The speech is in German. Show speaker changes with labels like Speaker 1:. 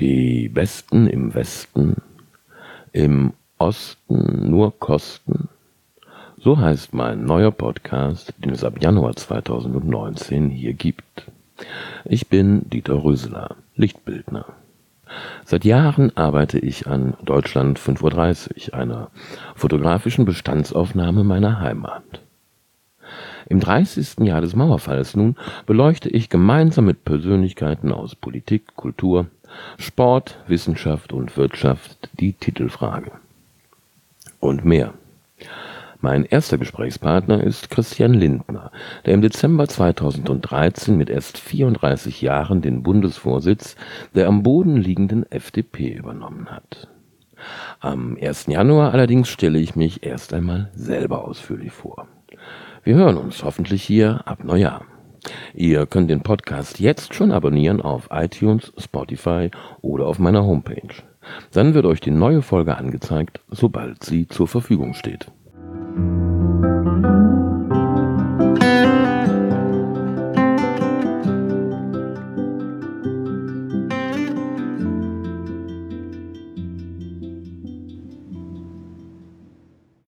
Speaker 1: Die Besten im Westen, im Osten nur Kosten. So heißt mein neuer Podcast, den es ab Januar 2019 hier gibt. Ich bin Dieter Röseler, Lichtbildner. Seit Jahren arbeite ich an Deutschland 5.30 Uhr, einer fotografischen Bestandsaufnahme meiner Heimat. Im 30. Jahr des Mauerfalls nun beleuchte ich gemeinsam mit Persönlichkeiten aus Politik, Kultur, Sport, Wissenschaft und Wirtschaft die Titelfrage. Und mehr. Mein erster Gesprächspartner ist Christian Lindner, der im Dezember 2013 mit erst 34 Jahren den Bundesvorsitz der am Boden liegenden FDP übernommen hat. Am 1. Januar allerdings stelle ich mich erst einmal selber ausführlich vor. Wir hören uns hoffentlich hier ab Neujahr. Ihr könnt den Podcast jetzt schon abonnieren auf iTunes, Spotify oder auf meiner Homepage. Dann wird euch die neue Folge angezeigt, sobald sie zur Verfügung steht.